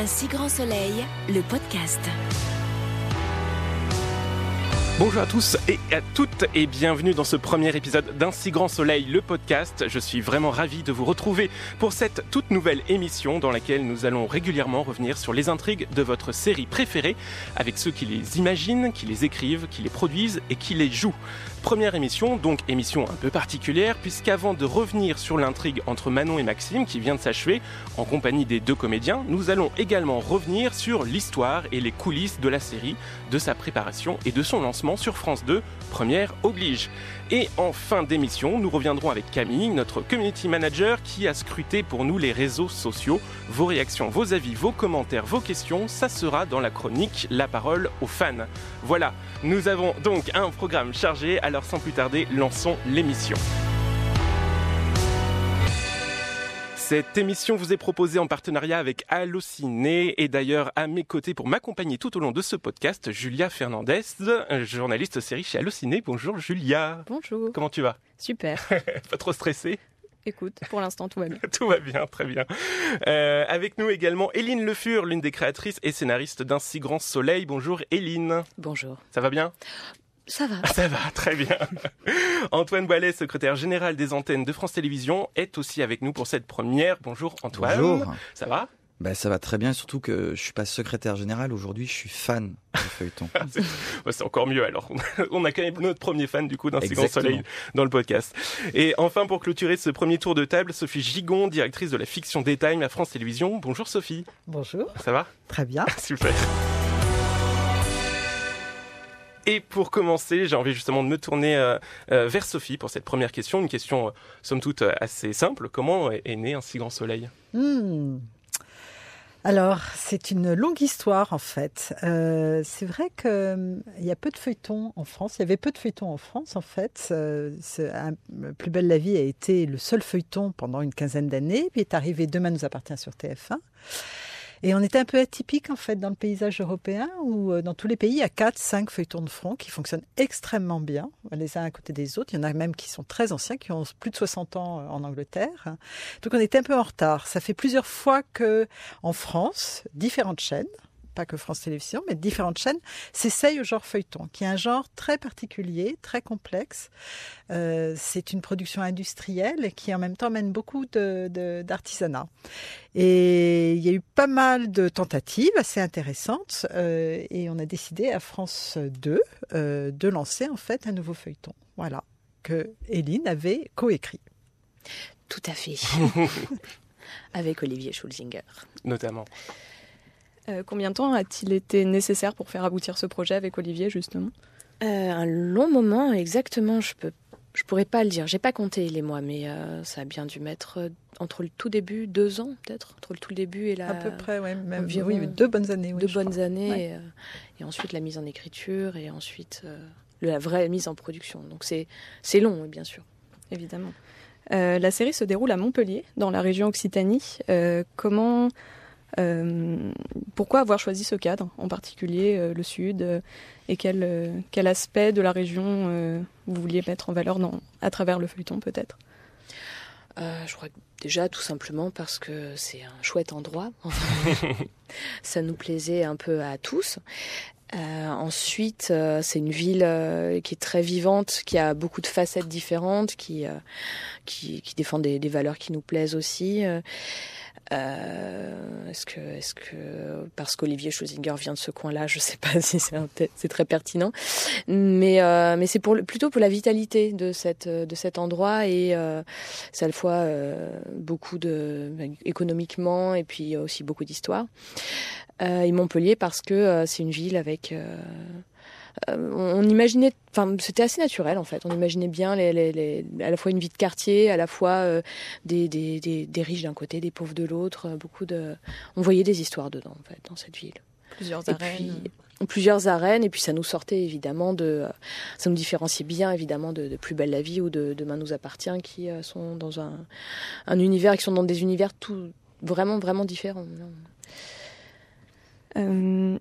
Un si grand soleil, le podcast. Bonjour à tous et à toutes et bienvenue dans ce premier épisode d'Un si grand soleil, le podcast. Je suis vraiment ravi de vous retrouver pour cette toute nouvelle émission dans laquelle nous allons régulièrement revenir sur les intrigues de votre série préférée avec ceux qui les imaginent, qui les écrivent, qui les produisent et qui les jouent. Première émission, donc émission un peu particulière, puisqu'avant de revenir sur l'intrigue entre Manon et Maxime qui vient de s'achever, en compagnie des deux comédiens, nous allons également revenir sur l'histoire et les coulisses de la série, de sa préparation et de son lancement sur France 2, première oblige. Et en fin d'émission, nous reviendrons avec Camille, notre community manager, qui a scruté pour nous les réseaux sociaux. Vos réactions, vos avis, vos commentaires, vos questions, ça sera dans la chronique La parole aux fans. Voilà, nous avons donc un programme chargé, alors sans plus tarder, lançons l'émission. Cette émission vous est proposée en partenariat avec Allociné et d'ailleurs à mes côtés pour m'accompagner tout au long de ce podcast, Julia Fernandez, journaliste série chez Allociné. Bonjour Julia. Bonjour. Comment tu vas? Super. Pas trop stressé Écoute, pour l'instant tout va bien. Tout va bien, très bien. Euh, avec nous également Éline Le Fur, l'une des créatrices et scénaristes d'un si grand soleil. Bonjour Éline. Bonjour. Ça va bien? Ça va. Ça va, très bien. Antoine Boilet, secrétaire général des antennes de France Télévisions, est aussi avec nous pour cette première. Bonjour Antoine. Bonjour. Ça va? Ben, ça va très bien, surtout que je suis pas secrétaire général aujourd'hui, je suis fan du feuilleton. c'est encore mieux alors. On a quand même notre premier fan du coup d'un soleil dans le podcast. Et enfin, pour clôturer ce premier tour de table, Sophie Gigon, directrice de la fiction Daytime à France Télévisions. Bonjour Sophie. Bonjour. Ça va? Très bien. Super. Et pour commencer, j'ai envie justement de me tourner euh, euh, vers Sophie pour cette première question, une question euh, somme toute assez simple. Comment est né un si grand soleil? Hmm. Alors, c'est une longue histoire en fait. c'est vrai qu'il y a peu de feuilletons en France. Il y avait peu de feuilletons en France en fait. Plus belle la vie a été le seul feuilleton pendant une quinzaine d'années. Puis est arrivé Demain nous appartient sur TF1. Et on était un peu atypique en fait dans le paysage européen où euh, dans tous les pays il y a 4 5 feuilletons de front qui fonctionnent extrêmement bien les uns à côté des autres, il y en a même qui sont très anciens qui ont plus de 60 ans euh, en Angleterre. Donc on était un peu en retard. Ça fait plusieurs fois que en France, différentes chaînes pas que France Télévisions, mais différentes chaînes, s'essayent au genre feuilleton, qui est un genre très particulier, très complexe. Euh, c'est une production industrielle qui en même temps mène beaucoup d'artisanat. et il y a eu pas mal de tentatives assez intéressantes, euh, et on a décidé à France 2 euh, de lancer en fait un nouveau feuilleton. Voilà, que Hélène avait coécrit. Tout à fait. Avec Olivier Schulzinger. Notamment. Euh, combien de temps a-t-il été nécessaire pour faire aboutir ce projet avec Olivier, justement? Euh, Un long moment, exactement. Je peux, je pourrais pas le dire. J'ai pas compté les mois, mais euh, ça a bien dû mettre entre le tout début, deux ans peut-être, entre le tout début et la. À peu près, ouais, même oui, deux bonnes années. deux bonnes années, et, ensuite la mise en écriture, et ensuite la vraie mise en production. Donc c'est c'est long, bien sûr. Évidemment. la série se déroule à Montpellier, dans la région Occitanie. comment euh, pourquoi avoir choisi ce cadre, en particulier euh, le Sud, euh, et quel, quel aspect de la région vous vouliez mettre en valeur dans, à travers le feuilleton peut-être? Je crois que déjà tout simplement parce que c'est un chouette endroit. Ça nous plaisait un peu à tous. ensuite, c'est une ville qui est très vivante, qui a beaucoup de facettes différentes, qui, qui, qui défend des, des, valeurs qui nous plaisent aussi. Euh, est-ce que, est-ce que, parce qu'Olivier Schosinger vient de ce coin-là, je sais pas si c'est, très pertinent, mais euh, mais c'est pour plutôt pour la vitalité de cette de cet endroit et euh, c'est à la fois euh, beaucoup de économiquement et puis aussi beaucoup d'histoire. Euh, et Montpellier parce que c'est une ville avec euh, on imaginait, enfin c'était assez naturel en fait. On imaginait bien les, à la fois une vie de quartier, à la fois euh, des, des, des, riches d'un côté, des pauvres de l'autre. Euh, beaucoup de, on voyait des histoires dedans en fait dans cette ville. Plusieurs arènes. plusieurs arènes et puis ça nous sortait évidemment de, ça nous différenciait bien évidemment de, Plus belle la vie ou de Demain nous appartient qui sont dans un, un univers, qui sont dans des univers tout vraiment vraiment différents. Euh...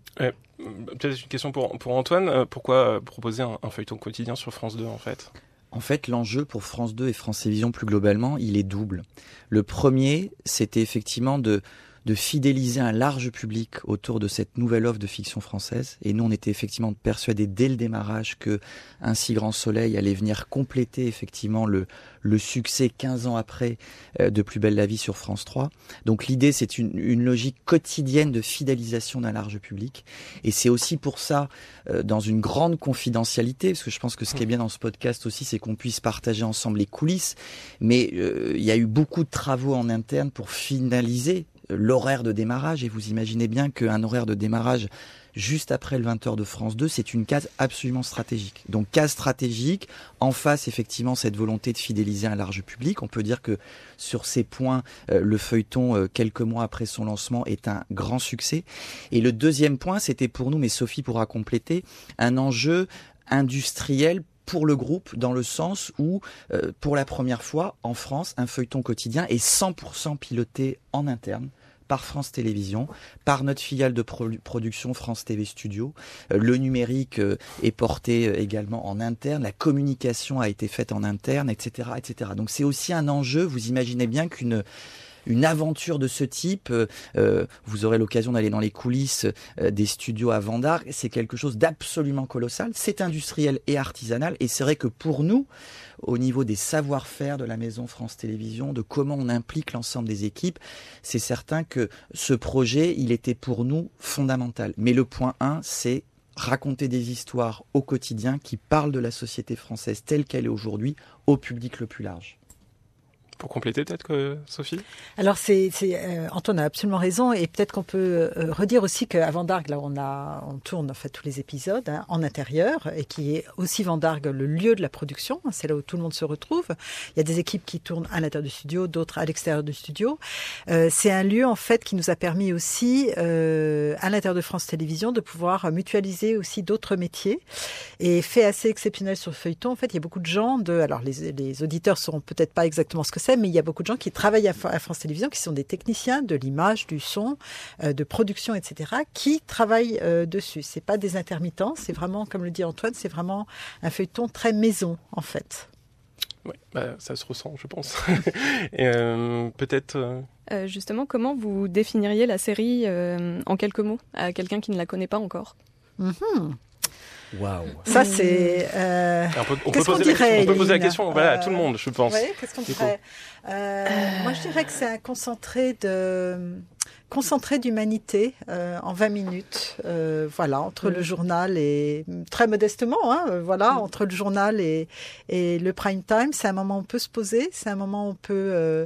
Peut-être une question pour, pour Antoine. Euh, pourquoi euh, proposer un, feuilleton quotidien sur France 2 en fait? En fait, l'enjeu pour France 2 et France Télévisions plus globalement, il est double. Le premier, c'était effectivement de, de fidéliser un large public autour de cette nouvelle offre de fiction française. Et nous, on était effectivement persuadés dès le démarrage que Un si grand soleil allait venir compléter effectivement le, le succès 15 ans après euh, de Plus belle la vie sur France 3. Donc l'idée, c'est une, logique quotidienne de fidélisation d'un large public. Et c'est aussi pour ça, euh, dans une grande confidentialité, parce que je pense que ce qui est bien dans ce podcast aussi, c'est qu'on puisse partager ensemble les coulisses. Mais euh, il y a eu beaucoup de travaux en interne pour finaliser l'horaire de démarrage. Et vous imaginez bien qu'un horaire de démarrage juste après le 20h de France 2, c'est une case absolument stratégique. Donc case stratégique, en face effectivement cette volonté de fidéliser un large public. On peut dire que sur ces points, euh, le feuilleton, euh, quelques mois après son lancement, est un grand succès. Et le deuxième point, c'était pour nous, mais Sophie pourra compléter, un enjeu industriel pour le groupe dans le sens où, euh, pour la première fois en France, un feuilleton quotidien est 100% piloté en interne par France Télévisions, par notre filiale de production France TV Studio. Euh, le numérique euh, est porté euh, également en interne, la communication a été faite en interne, etc., etc. Donc c'est aussi un enjeu. Vous imaginez bien qu'une une aventure de ce type, vous aurez l'occasion d'aller dans les coulisses des studios à Vendard, c'est quelque chose d'absolument colossal. C'est industriel et artisanal, et c'est vrai que pour nous, au niveau des savoir-faire de la maison France Télévisions, de comment on implique l'ensemble des équipes, c'est certain que ce projet, il était pour nous fondamental. Mais le point 1, c'est raconter des histoires au quotidien qui parlent de la société française telle qu'elle est aujourd'hui au public le plus large. Pour compléter peut-être que Sophie? Alors c'est euh, Antoine a absolument raison et peut-être qu'on peut, euh, redire aussi qu'à Vendargue là on on tourne en fait tous les épisodes hein, en intérieur et qui est aussi Vendargue le lieu de la production, c'est là où tout le monde se retrouve. Il y a des équipes qui tournent à l'intérieur du studio, d'autres à l'extérieur du studio. Euh, c'est un lieu en fait qui nous a permis aussi à l'intérieur de France Télévisions de pouvoir mutualiser aussi d'autres métiers et fait assez exceptionnel sur le feuilleton en fait il y a beaucoup de gens de alors les, les auditeurs sauront peut-être pas exactement ce que c'est mais il y a beaucoup de gens qui travaillent à, France Télévisions, qui sont des techniciens de l'image, du son, euh, de production, etc., qui travaillent euh, dessus. C'est pas des intermittents, c'est vraiment, comme le dit Antoine, c'est vraiment un feuilleton très maison, en fait. Oui, bah, ça se ressent, je pense. Euh, peut-être. justement, comment vous définiriez la série en quelques mots à quelqu'un qui ne la connaît pas encore? Mm-hmm. Waouh. Ça, c'est. Euh, on peut, on peut poser, la, on peut poser la question voilà, à tout le monde, je pense. Oui, qu'est-ce qu'on dirait euh, Moi, je dirais que c'est un concentré de concentré d'humanité euh, en 20 minutes, euh, voilà, entre le journal et très modestement, hein, euh, voilà, entre le journal et, et le prime time, c'est un moment où on peut se poser, c'est un moment où on peut euh,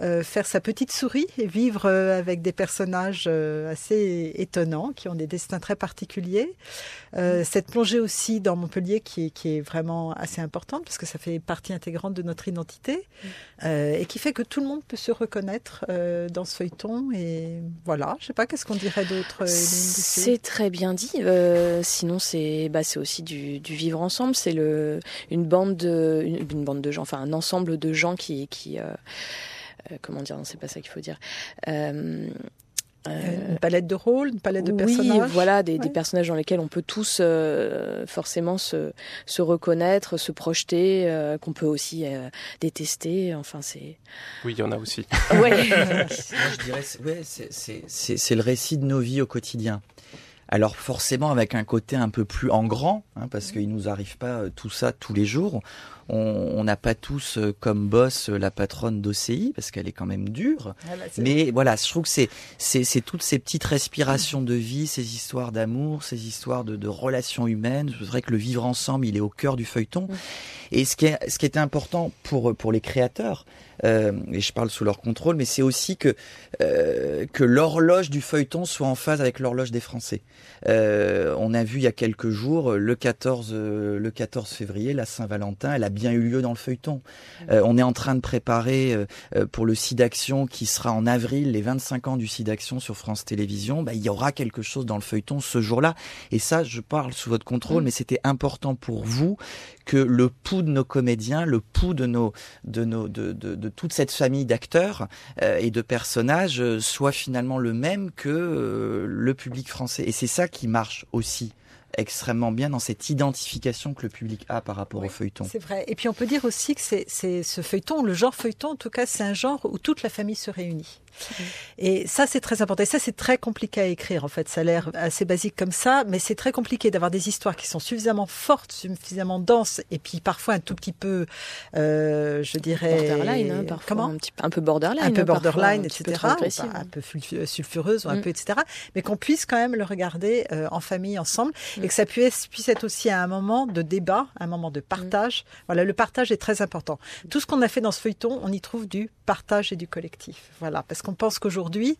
euh, faire sa petite souris et vivre avec des personnages assez étonnants qui ont des destins très particuliers. cette plongée aussi dans Montpellier qui est, qui est vraiment assez importante parce que ça fait partie intégrante de notre identité et qui fait que tout le monde peut se reconnaître dans ce feuilleton et voilà, je sais pas, qu'est-ce qu'on dirait d'autre C'est très bien dit. Euh, sinon, c'est bah, aussi du, vivre ensemble. C'est une bande de une, bande de gens, enfin un ensemble de gens qui qui euh, euh, comment dire, non, c'est pas ça qu'il faut dire. Euh, une palette de rôles, une palette de personnages. Oui, voilà, des, des, personnages dans lesquels on peut tous euh, forcément se, se, reconnaître, se projeter, euh, qu'on peut aussi détester. Enfin, c'est. Oui, il y en a aussi. ouais. Moi, je dirais, ouais, c'est le récit de nos vies au quotidien. Alors forcément avec un côté un peu plus en grand, hein, parce qu'il nous arrive pas tout ça tous les jours on n'a pas tous euh, comme boss euh, la patronne d'OCI parce qu'elle est quand même dure. Ah bah, mais voilà, je trouve que c'est c'est toutes ces petites respirations de vie, ces histoires d'amour, ces histoires de, de, relations humaines. C'est vrai que le vivre ensemble, il est au cœur du feuilleton. Mm. Et ce qui est ce qui est important pour pour les créateurs, euh, et je parle sous leur contrôle, mais c'est aussi que euh, que l'horloge du feuilleton soit en phase avec l'horloge des Français. Euh, on a vu il y a quelques jours le 14 euh, le 14 février la Saint-Valentin, elle a bien eu lieu dans le feuilleton. Euh, on est en train de préparer pour le SIDAction qui sera en avril les 25 ans du SIDAction sur France Télévisions. Bah, il y aura quelque chose dans le feuilleton ce jour-là. Et ça, je parle sous votre contrôle, mm. mais c'était important pour vous que le pouls de nos comédiens, le pouls de nos de nos de, de, de toute cette famille d'acteurs euh, et de personnages euh, soit finalement le même que euh, le public français. Et c'est ça qui marche aussi extrêmement bien dans cette identification que le public a par rapport au feuilleton. C'est vrai. Et puis on peut dire aussi que c'est ce feuilleton, le genre feuilleton, en tout cas, c'est un genre où toute la famille se réunit. Et ça, c'est très important. Et ça, c'est très compliqué à écrire, en fait. Ça a l'air assez basique comme ça, mais c'est très compliqué d'avoir des histoires qui sont suffisamment fortes, suffisamment denses, et puis parfois un tout petit peu, euh, je dirais... Borderline, hein, parfois. Comment un, petit, un peu borderline. Un peu parfois, borderline, un etc. peu pas, un peu sul- sulfureuse, ou un Mm. peu, etc. Mais qu'on puisse quand même le regarder euh, en famille, ensemble, Mm. et que ça puisse, puisse être aussi un moment de débat, un moment de partage. Voilà, le partage est très important. Tout ce qu'on a fait dans ce feuilleton, on y trouve du partage et du collectif. Voilà, parce qu'on pense qu'aujourd'hui.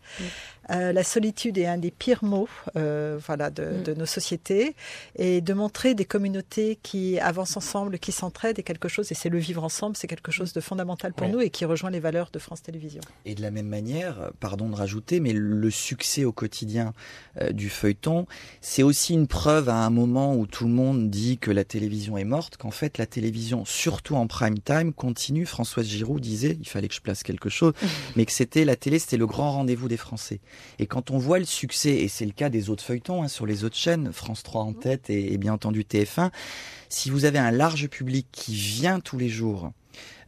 Euh, la solitude est un des pires mots, euh, voilà, de, Mm. de nos sociétés, et de montrer des communautés qui avancent ensemble, qui s'entraident, est quelque chose, et c'est le vivre ensemble, c'est quelque chose de fondamental pour nous et qui rejoint les valeurs de France Télévisions. Et de la même manière, pardon de rajouter, mais le succès au quotidien euh, du feuilleton, c'est aussi une preuve à un moment où tout le monde dit que la télévision est morte, qu'en fait la télévision, surtout en prime time, continue. Françoise Giroud disait, il fallait que je place quelque chose, mais que c'était la télé, c'était le grand rendez-vous des Français. Et quand on voit le succès, et c'est le cas des autres feuilletons hein, sur les autres chaînes, France 3 en tête et, et bien entendu TF1, si vous avez un large public qui vient tous les jours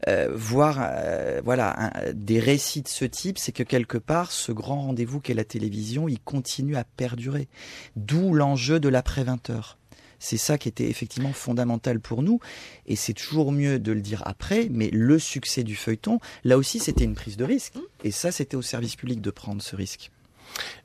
euh, voir euh, voilà un- des récits de ce type, c'est que quelque part ce grand rendez-vous qu'est la télévision, il continue à perdurer. D'où l'enjeu de l'après 20 heures. C'est ça qui était effectivement fondamental pour nous, et c'est toujours mieux de le dire après. Mais le succès du feuilleton, là aussi, c'était une prise de risque, et ça, c'était au service public de prendre ce risque.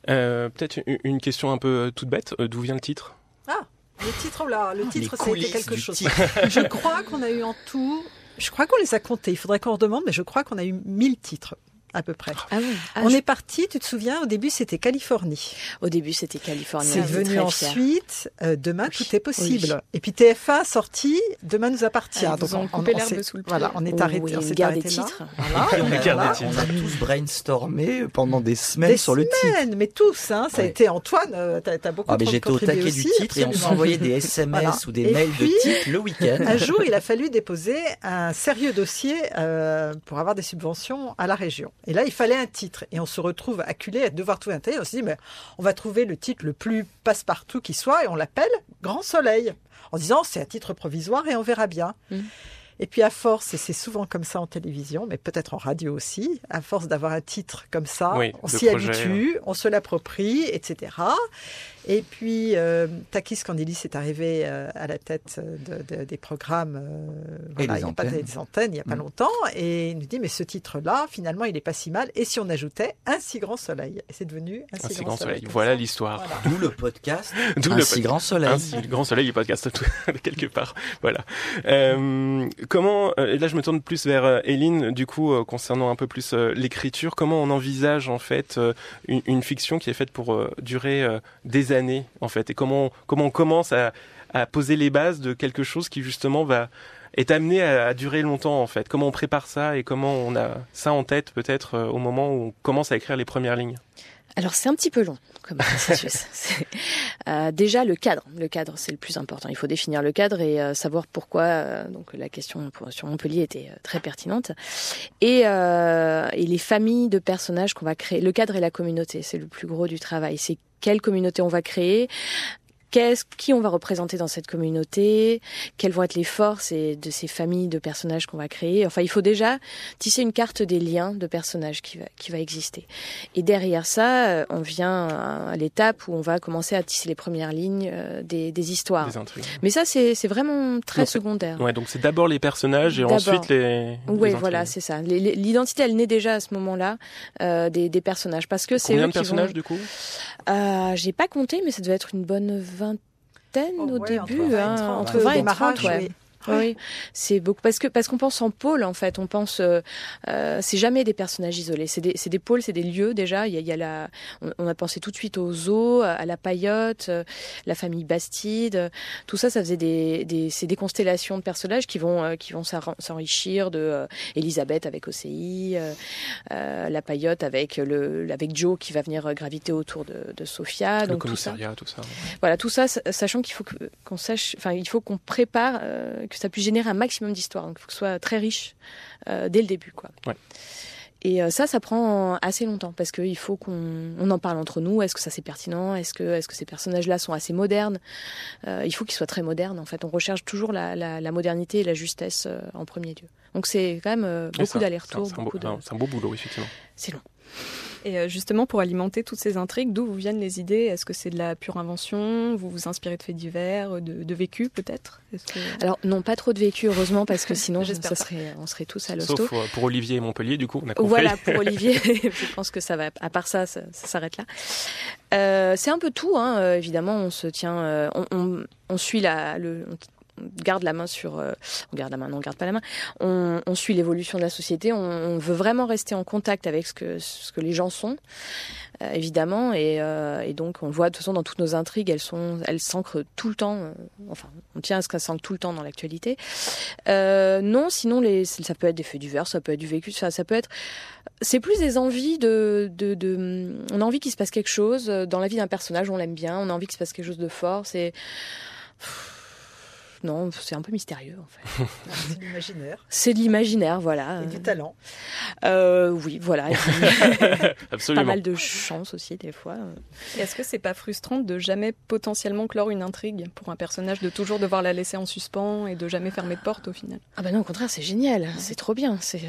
Euh, Peut-être une- question un peu euh, toute bête. Euh, D'où vient le titre? Ah, le titre, là, le Les titre, coulisses quelque chose. titre. Je crois qu'on a eu en tout, je crois qu'on les a comptés, il faudrait qu'on redemande, mais je crois qu'on a eu 1000 titres, à peu près. Ah oui. Ah, On je- est parti, tu te souviens, au début c'était Californie. Au début, c'était Californie. C'est était venu ensuite, euh, Demain Oui, tout est possible. oui. Et puis TF1 sorti, Demain nous appartient. Ah, ont on- coupé on l'herbe sous le pied. Voilà, on est Oui, arrêté, oui, on s'est des arrêté là. titres. Voilà. Et on, a, on tous brainstormé pendant des semaines Des sur le titre. semaines, mais tous, hein, ça a été Antoine, euh, t'as as beaucoup Ah, mais trop j'étais au taquet du aussi, titre et on s'envoyait des SMS Voilà. ou des Et mails puis, de titre le week-end. Un jour, il a fallu déposer un sérieux dossier euh, pour avoir des subventions à la région. Et là, il fallait un titre. Et on se retrouve acculé à devoir trouver un titre. On se dit, mais on va trouver le titre le plus passe-partout qui soit et on l'appelle Grand Soleil. En disant, c'est un titre provisoire et on verra bien. Mm. Et puis à force, et c'est souvent comme ça en télévision, mais peut-être en radio aussi, à force d'avoir un titre comme ça, Oui, on s'y habitue, on se l'approprie, etc. Et puis euh, Takis Candilis est arrivé euh, à la tête de- de- des programmes euh, voilà, des il y a pas antennes. des antennes il n'y a pas Mm. longtemps, et il nous dit mais ce titre-là, finalement, il est pas si mal. Et si on ajoutait un si grand soleil, et c'est devenu un, Un si grand soleil. Voilà l'histoire. Voilà. D'où le podcast D'où Un le si grand soleil. Ainsi, le grand soleil du podcast, tout- quelque part. Voilà. Euh, comment, euh, et là je me tourne plus vers euh, Éline, du coup, euh, concernant un peu plus euh, l'écriture, comment on envisage en fait euh, une, une fiction qui est faite pour euh, durer euh, des années, en fait, et comment, comment on commence à, à poser les bases de quelque chose qui justement va est amené à, à durer longtemps en fait. Comment on prépare ça et comment on a ça en tête peut-être euh, au moment où on commence à écrire les premières lignes? Alors c'est un petit peu long comme processus. Euh, déjà le cadre, le cadre c'est le plus important. Il faut définir le cadre et euh, savoir pourquoi. euh, donc la question sur Montpellier était très pertinente et, et les familles de personnages qu'on va créer. Le cadre et la communauté, c'est le plus gros du travail. C'est quelle communauté on va créer. Qu'est-ce, qui on va représenter dans cette communauté Quelles vont être les forces et de ces familles de personnages qu'on va créer Enfin, il faut déjà tisser une carte des liens de personnages qui va, qui va exister. Et derrière ça, euh, on vient à l'étape où on va commencer à tisser les premières lignes euh, des, des histoires. Des intrigues. Mais ça, c'est c'est vraiment très secondaire. Ouais, donc c'est d'abord les personnages et ensuite les. Oui, voilà, c'est ça. L'identité, elle naît déjà à ce moment-là euh, des, des personnages, parce que c'est Combien eux de personnages vont. du coup? Euh, J'ai pas compté, mais ça devait être une bonne vingtaine Oh, au ouais, début, entre 20 et hein, 30, entre le 20 et démarrage, 30, ouais. Oui. Oui, c'est beaucoup parce que parce qu'on pense en pôle en fait. On pense, euh, euh, c'est jamais des personnages isolés. C'est des, c'est des pôles, c'est des lieux déjà. Il y a, il y a la, on, on a pensé tout de suite au zoo, à la paillote, euh, la famille Bastide. Tout ça, ça faisait des, des c'est des constellations de personnages qui vont euh, qui vont s'enrichir de euh, Elisabeth avec OCI, euh, euh, la paillote avec le avec Joe qui va venir graviter autour de, de Sophia. Le Donc tout ça. commissariat, tout ça. Voilà, tout ça, sa- sachant qu'il faut qu'on sache, enfin, il faut qu'on prépare, euh, que ça puisse générer un maximum d'histoires. Donc, il faut que ce soit très riche euh, dès le début, quoi. Ouais. Et euh, ça, ça prend assez longtemps parce qu'il faut qu'on on en parle entre nous. Est-ce que ça c'est pertinent? Est-ce que, est-ce que ces personnages-là sont assez modernes? Euh, Il faut qu'ils soient très modernes. En fait, on recherche toujours la, la, la modernité et la justesse euh, en premier lieu. Donc c'est quand même euh, beaucoup d'aller-retour, c'est un beau- de. C'est un beau boulot, effectivement. C'est long. Et euh, justement, pour alimenter toutes ces intrigues, d'où vous viennent les idées? Est-ce que c'est de la pure invention? Vous vous inspirez de faits divers, de, de vécu peut-être? Que... Alors non, pas trop de vécu, heureusement, parce que sinon, ça serait, on serait tous à l'hosto. Sauf pour Olivier et Montpellier, du coup, on a compris. Voilà, pour Olivier, je pense que ça va. À part ça, ça, s'arrête là. Euh, c'est un peu tout, hein. évidemment. On se tient, on, on, on suit la, le, garde la main sur, euh, on garde la main, non, on garde pas la main. On, suit l'évolution de la société. On, veut vraiment rester en contact avec ce que ce que les gens sont, euh, évidemment. Et, euh, et, donc on le voit de toute façon dans toutes nos intrigues, elles sont, elles s'ancrent tout le temps. enfin, on tient à ce qu'elles s'ancrent tout le temps dans l'actualité. non, sinon ça peut être des faits divers, ça peut être du vécu, ça, ça peut être. C'est plus des envies de, de, on a envie qu'il se passe quelque chose dans la vie d'un personnage, on l'aime bien, on a envie qu'il se passe quelque chose de fort. C'est non, c'est un peu mystérieux en fait. c'est de l'imaginaire. C'est de l'imaginaire, voilà. Et du talent. Euh, oui, voilà. Absolument. Pas mal de chance aussi des fois. Est-ce que c'est pas frustrant de jamais potentiellement clore une intrigue pour un personnage, de toujours devoir la laisser en suspens et de jamais fermer de porte au final? Ah bah non, au contraire, c'est génial, c'est trop bien. C'est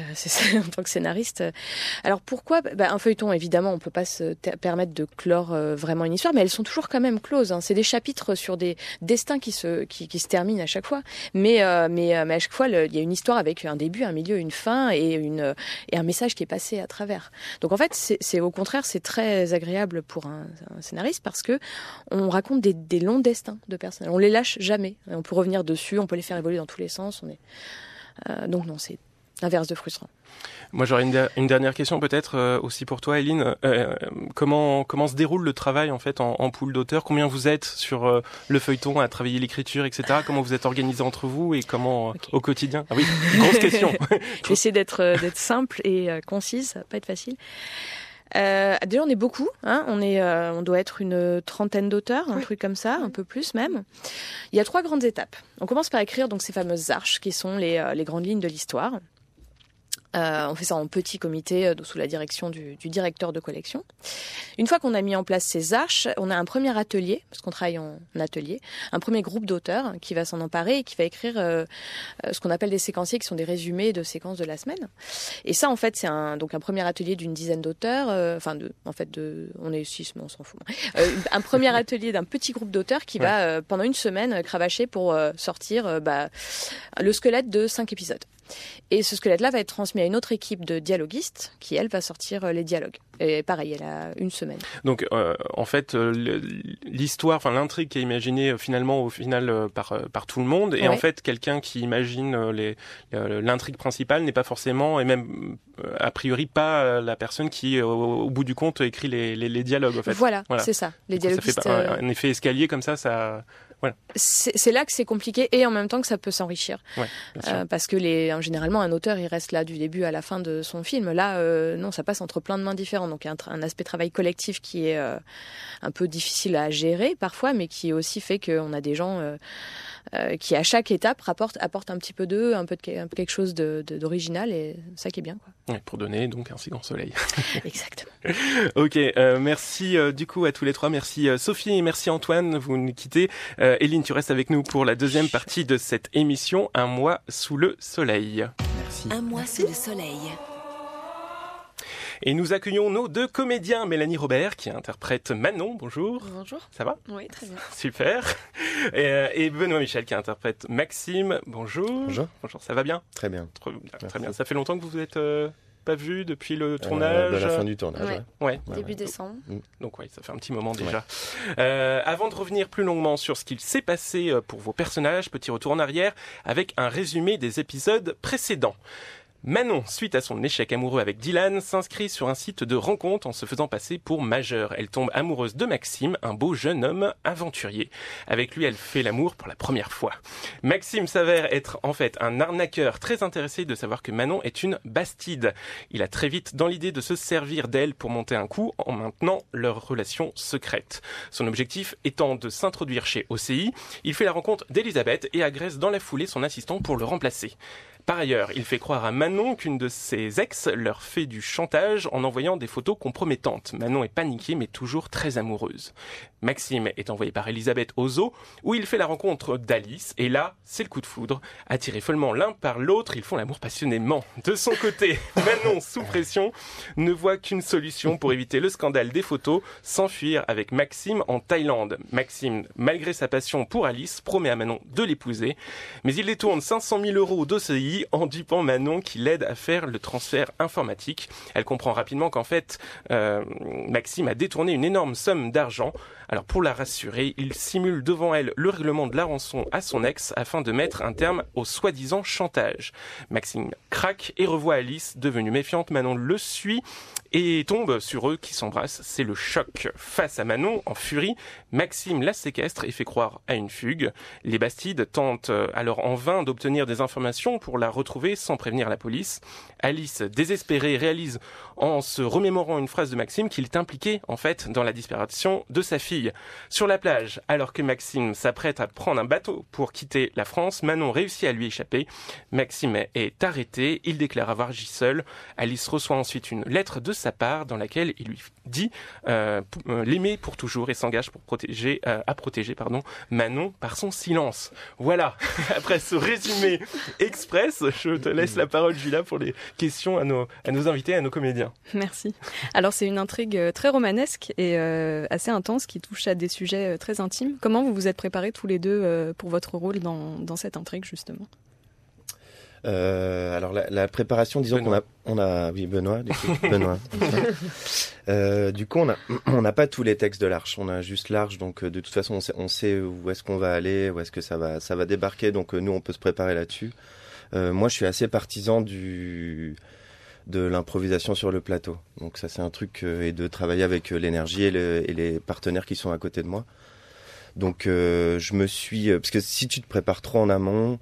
en tant que scénariste. Alors pourquoi? Bah, Un feuilleton, évidemment, on peut pas se permettre de clore euh, vraiment une histoire, mais elles sont toujours quand même closes. Hein. C'est des chapitres sur des destins qui se qui, qui se terminent à chaque fois. Mais, euh, mais, euh, mais à chaque fois, il y a une histoire avec un début, un milieu, une fin et, une, et un message qui est passé à travers. Donc en fait, c'est au contraire, c'est très agréable pour un, scénariste parce que on raconte des, des, longs destins de personnes. On les lâche jamais. On peut revenir dessus, on peut les faire évoluer dans tous les sens. On est... Euh, donc non, c'est l'inverse de frustrant. Moi, j'aurais une, dernière question peut-être euh, aussi pour toi, Eline. Euh, comment comment se déroule le travail en fait en, en pool d'auteurs Combien vous êtes sur euh, le feuilleton à travailler l'écriture, etc. Comment vous êtes organisé entre vous et comment au quotidien? Ah oui, grosse question. J'essaie d'être d'être simple et concise, ça va pas être facile. Euh, déjà, on est beaucoup. Hein on est, on doit être une trentaine d'auteurs, un truc comme ça, un peu plus même. Il y a trois grandes étapes. On commence par écrire donc ces fameuses arches qui sont les, les grandes lignes de l'histoire. Euh, on fait ça en petit comité euh, sous la direction du, directeur de collection. Une fois qu'on a mis en place ces arches, on a un premier atelier, parce qu'on travaille en atelier, un premier groupe d'auteurs qui va s'en emparer et qui va écrire euh, ce qu'on appelle des séquenciers, qui sont des résumés de séquences de la semaine. Et ça, en fait, c'est un, donc un premier atelier d'une dizaine d'auteurs, enfin, de, en fait, de, on est six, mais on s'en fout. un premier atelier d'un petit groupe d'auteurs qui va, pendant une semaine, cravacher pour sortir bah, le squelette de cinq épisodes. Et ce squelette-là va être transmis à une autre équipe de dialoguistes qui, elle, va sortir euh, les dialogues. Et pareil, elle a une semaine. Donc, euh, en fait, euh, l'histoire, enfin l'intrigue qui est imaginée finalement au final par par tout le monde, et en fait, quelqu'un qui imagine l'intrigue principale n'est pas forcément, et même a priori pas la personne qui, au, bout du compte, écrit les, les, dialogues. En fait. Voilà, c'est ça. Les dialoguistes. ça fait un effet escalier comme ça, ça c'est là que c'est compliqué et en même temps que ça peut s'enrichir. Euh, parce que les, généralement, un auteur, il reste là du début à la fin de son film. Là, euh, non, ça passe entre plein de mains différentes. Donc, il y a un, aspect travail collectif qui est euh, un peu difficile à gérer parfois, mais qui aussi fait qu'on a des gens euh, qui à chaque étape rapporte, apporte un petit peu d'eux, un peu de quelque chose d'original et ça qui est bien. Quoi. pour donner donc un si grand soleil. Exactement. ok, euh, merci euh, du coup à tous les trois. Merci Sophie et merci Antoine. Vous nous quittez. Eline, tu restes avec nous pour la deuxième partie de cette émission, Un mois sous le soleil. Merci. Un mois sous le soleil. Et nous accueillons nos deux comédiens, Mélanie Robert qui interprète Manon. Bonjour. Bonjour. Ça va? Oui, très bien. Super. Euh, et, Benoît Michel qui interprète Maxime. Bonjour. Bonjour. Bonjour. Ça va bien? Très bien. Très, bien. Ça fait longtemps que vous vous êtes euh, pas vu depuis le tournage? Euh, de la fin du tournage. Ouais. Début décembre. Mm. Donc oui, ça fait un petit moment déjà. Euh, avant de revenir plus longuement sur ce qu'il s'est passé pour vos personnages, petit retour en arrière avec un résumé des épisodes précédents. Manon, suite à son échec amoureux avec Dylan, s'inscrit sur un site de rencontre en se faisant passer pour majeure. Elle tombe amoureuse de Maxime, un beau jeune homme aventurier. Avec lui, elle fait l'amour pour la première fois. Maxime s'avère être en fait un arnaqueur très intéressé de savoir que Manon est une bastide. Il a très vite dans l'idée de se servir d'elle pour monter un coup en maintenant leur relation secrète. Son objectif étant de s'introduire chez OCI, il fait la rencontre d'Elisabeth et agresse dans la foulée son assistant pour le remplacer. Par ailleurs, il fait croire à Manon qu'une de ses ex leur fait du chantage en envoyant des photos compromettantes. Manon est paniquée mais toujours très amoureuse. Maxime est envoyé par Elisabeth au zoo, où il fait la rencontre d'Alice, et là, c'est le coup de foudre. Attirés follement l'un par l'autre, ils font l'amour passionnément. De son côté, Manon, sous pression, ne voit qu'une solution pour éviter le scandale des photos, s'enfuir avec Maxime en Thaïlande. Maxime, malgré sa passion pour Alice, promet à Manon de l'épouser, mais il détourne 500 000 euros d'OCI en dupant Manon qui l'aide à faire le transfert informatique. Elle comprend rapidement qu'en fait, euh, Maxime a détourné une énorme somme d'argent. Alors pour la rassurer, il simule devant elle le règlement de la rançon à son ex afin de mettre un terme au soi-disant chantage. Maxime craque et revoit Alice devenue méfiante. Manon le suit et tombe sur eux qui s'embrassent. C'est le choc. Face à Manon, en furie, Maxime la séquestre et fait croire à une fugue. Les Bastides tentent euh, alors en vain d'obtenir des informations pour la retrouver sans prévenir la police. Alice, désespérée, réalise en se remémorant une phrase de Maxime qu'il est impliqué en fait dans la disparition de sa fille. Sur la plage, alors que Maxime s'apprête à prendre un bateau pour quitter la France, Manon réussit à lui échapper. Maxime est arrêté, il déclare avoir agi seul. Alice reçoit ensuite une lettre de part dans laquelle il lui dit euh, euh, l'aimer pour toujours et s'engage pour protéger, euh, à protéger pardon, Manon par son silence. Voilà, après ce résumé express, je te laisse la parole Julia pour les questions à nos, à nos invités, à nos comédiens. Merci. Alors c'est une intrigue très romanesque et assez intense qui touche à des sujets très intimes. Comment vous vous êtes préparés tous les deux pour votre rôle dans, dans cette intrigue justement? Euh, alors la, la, préparation, disons qu'on a, on a, oui Benoît, du coup, Benoît. euh, du coup, on a, on n'a pas tous les textes de l'arche, on a juste l'arche, donc euh, de toute façon, on sait, on sait où est-ce qu'on va aller, où est-ce que ça va, ça va débarquer, donc euh, nous, on peut se préparer là-dessus. Euh, moi, je suis assez partisan du de l'improvisation sur le plateau. Donc ça, c'est un truc et de travailler avec l'énergie et, le, et, les partenaires qui sont à côté de moi. Donc je me suis, parce que si tu te prépares trop en amont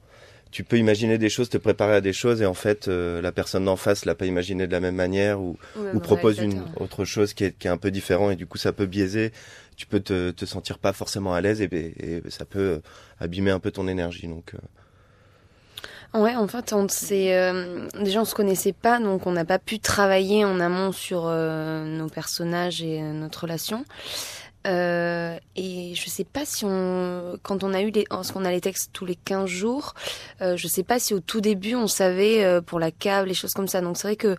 tu peux imaginer des choses, te préparer à des choses, et en fait, euh, la personne d'en face l'a pas imaginé de la même manière ou, ou propose une autre chose qui est, qui est un peu différent, et du coup, ça peut biaiser. Tu peux te, te sentir pas forcément à l'aise, et, et, ça peut euh, abîmer un peu ton énergie. Donc. Euh. Ouais, en fait, on s'est euh, déjà on se connaissait pas, donc on n'a pas pu travailler en amont sur nos personnages et notre relation. Euh, et je sais pas si on, quand on a eu les, parce qu'on a les textes tous les 15 jours, euh, je sais pas si au tout début on savait euh, pour la cave, les choses comme ça. Donc c'est vrai que,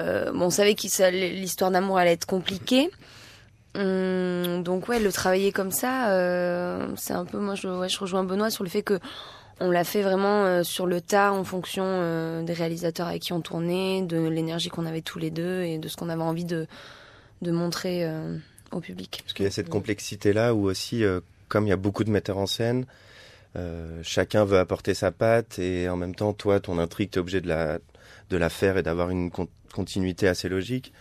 euh, bon, on savait que l'histoire d'amour allait être compliquée. Hum, donc ouais, le travailler comme ça, euh, c'est un peu, moi je, ouais, je rejoins Benoît sur le fait que on l'a fait vraiment sur le tas en fonction des réalisateurs avec qui on tournait, de l'énergie qu'on avait tous les deux et de ce qu'on avait envie de, de montrer Parce qu'il y a cette complexité-là où aussi, euh, comme il y a beaucoup de metteurs en scène, euh, chacun veut apporter sa patte et en même temps, toi, ton intrigue, tu es obligé de la, de la faire et d'avoir une continuité assez logique.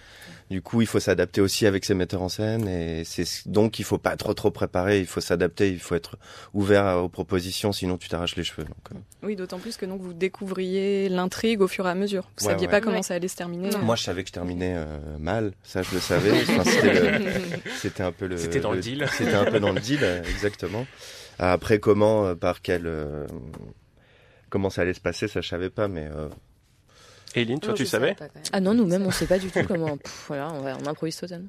Du coup, il faut s'adapter aussi avec ses metteurs en scène et c'est donc il faut pas trop trop préparer, il faut s'adapter, il faut être ouvert aux propositions, sinon tu t'arraches les cheveux. Donc, euh. Oui, d'autant plus que donc vous découvriez l'intrigue au fur et à mesure. Vous saviez pas comment ça allait se terminer. Moi, je savais que je terminais euh, mal, ça je le savais. c'était un peu le. C'était dans le, deal. C'était un peu dans le deal, exactement. Après, comment, euh, par quel, comment ça allait se passer, ça je savais pas, mais Eileen, toi, tu savais Ah non, nous-mêmes, on sait pas du tout comment. voilà, on, on, improvise totalement.